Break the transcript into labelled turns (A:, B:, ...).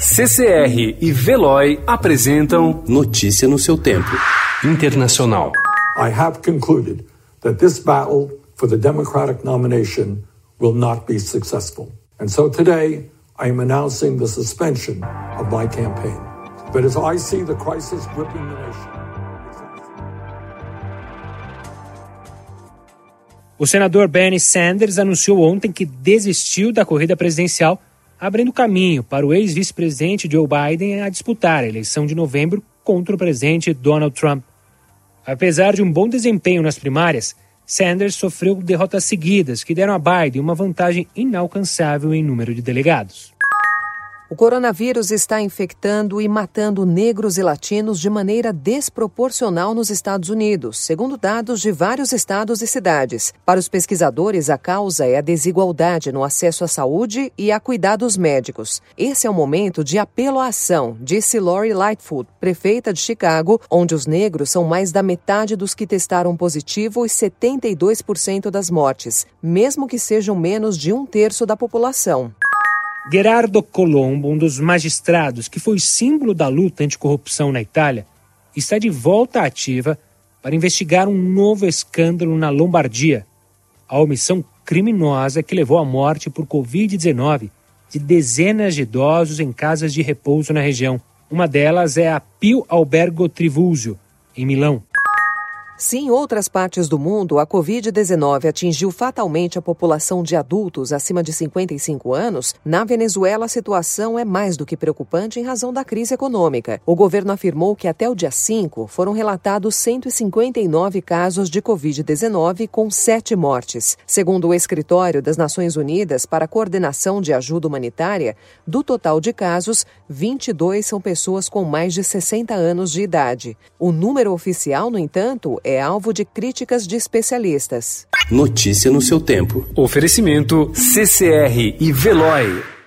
A: CCR e Veloy apresentam
B: Notícia no seu tempo.
A: Internacional.
C: I have concluded that this battle for the Democratic nomination will not be successful. And so today, I am announcing the suspension of my campaign. But as I see the crisis gripping the nation,
D: O senador Bernie Sanders anunciou ontem que desistiu da corrida presidencial, abrindo caminho para o ex-vice-presidente Joe Biden a disputar a eleição de novembro contra o presidente Donald Trump. Apesar de um bom desempenho nas primárias, Sanders sofreu derrotas seguidas que deram a Biden uma vantagem inalcançável em número de delegados.
E: O coronavírus está infectando e matando negros e latinos de maneira desproporcional nos Estados Unidos, segundo dados de vários estados e cidades. Para os pesquisadores, a causa é a desigualdade no acesso à saúde e a cuidados médicos. Esse é o momento de apelo à ação, disse Lori Lightfoot, prefeita de Chicago, onde os negros são mais da metade dos que testaram positivo e 72% das mortes, mesmo que sejam menos de um terço da população.
D: Gerardo Colombo, um dos magistrados que foi símbolo da luta anticorrupção na Itália, está de volta ativa para investigar um novo escândalo na Lombardia, a omissão criminosa que levou à morte por Covid-19 de dezenas de idosos em casas de repouso na região. Uma delas é a Pio Albergo Trivulzio, em Milão.
E: Se em outras partes do mundo a Covid-19 atingiu fatalmente a população de adultos acima de 55 anos, na Venezuela a situação é mais do que preocupante em razão da crise econômica. O governo afirmou que até o dia 5 foram relatados 159 casos de Covid-19, com sete mortes. Segundo o Escritório das Nações Unidas para a Coordenação de Ajuda Humanitária, do total de casos, 22 são pessoas com mais de 60 anos de idade. O número oficial, no entanto, é é alvo de críticas de especialistas.
B: Notícia no seu tempo.
A: Oferecimento CCR e Veloy.